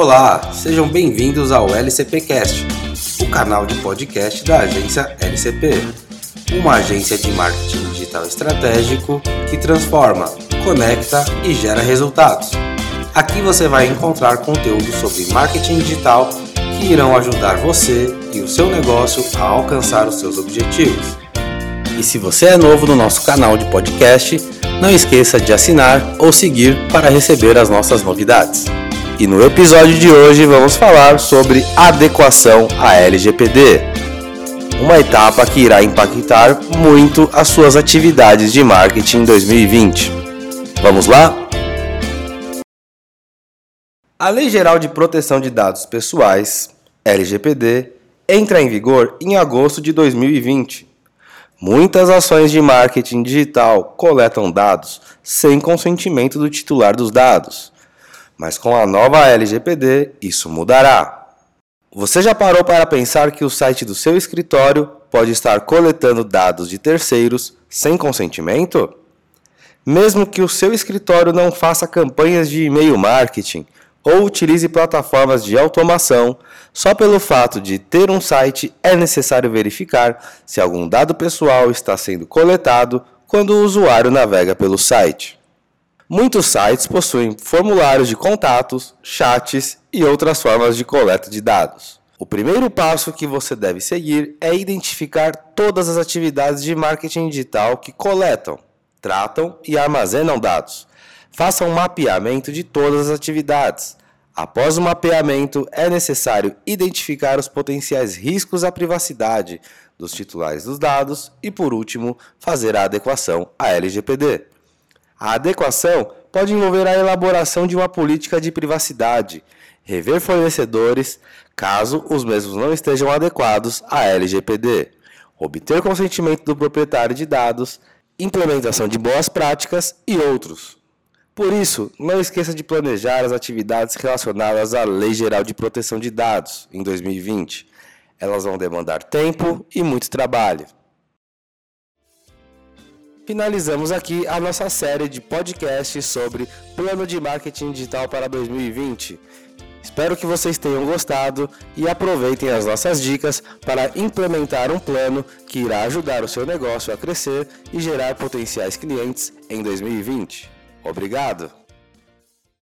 Olá, sejam bem-vindos ao LCPcast, o canal de podcast da agência LCP, uma agência de marketing digital estratégico que transforma, conecta e gera resultados. Aqui você vai encontrar conteúdo sobre marketing digital que irão ajudar você e o seu negócio a alcançar os seus objetivos. E se você é novo no nosso canal de podcast, não esqueça de assinar ou seguir para receber as nossas novidades. E no episódio de hoje vamos falar sobre adequação à LGPD, uma etapa que irá impactar muito as suas atividades de marketing em 2020. Vamos lá? A Lei Geral de Proteção de Dados Pessoais, LGPD, entra em vigor em agosto de 2020 Muitas ações de marketing digital coletam dados sem consentimento do titular dos dados. Mas com a nova LGPD, isso mudará. Você já parou para pensar que o site do seu escritório pode estar coletando dados de terceiros sem consentimento? Mesmo que o seu escritório não faça campanhas de e-mail marketing ou utilize plataformas de automação, só pelo fato de ter um site é necessário verificar se algum dado pessoal está sendo coletado quando o usuário navega pelo site. Muitos sites possuem formulários de contatos, chats e outras formas de coleta de dados. O primeiro passo que você deve seguir é identificar todas as atividades de marketing digital que coletam, tratam e armazenam dados. Faça um mapeamento de todas as atividades. Após o mapeamento, é necessário identificar os potenciais riscos à privacidade dos titulares dos dados e, por último, fazer a adequação à LGPD. A adequação pode envolver a elaboração de uma política de privacidade, rever fornecedores caso os mesmos não estejam adequados à LGPD, obter consentimento do proprietário de dados, implementação de boas práticas e outros. Por isso, não esqueça de planejar as atividades relacionadas à Lei Geral de Proteção de Dados em 2020. Elas vão demandar tempo e muito trabalho. Finalizamos aqui a nossa série de podcasts sobre plano de marketing digital para 2020. Espero que vocês tenham gostado e aproveitem as nossas dicas para implementar um plano que irá ajudar o seu negócio a crescer e gerar potenciais clientes em 2020. Obrigado!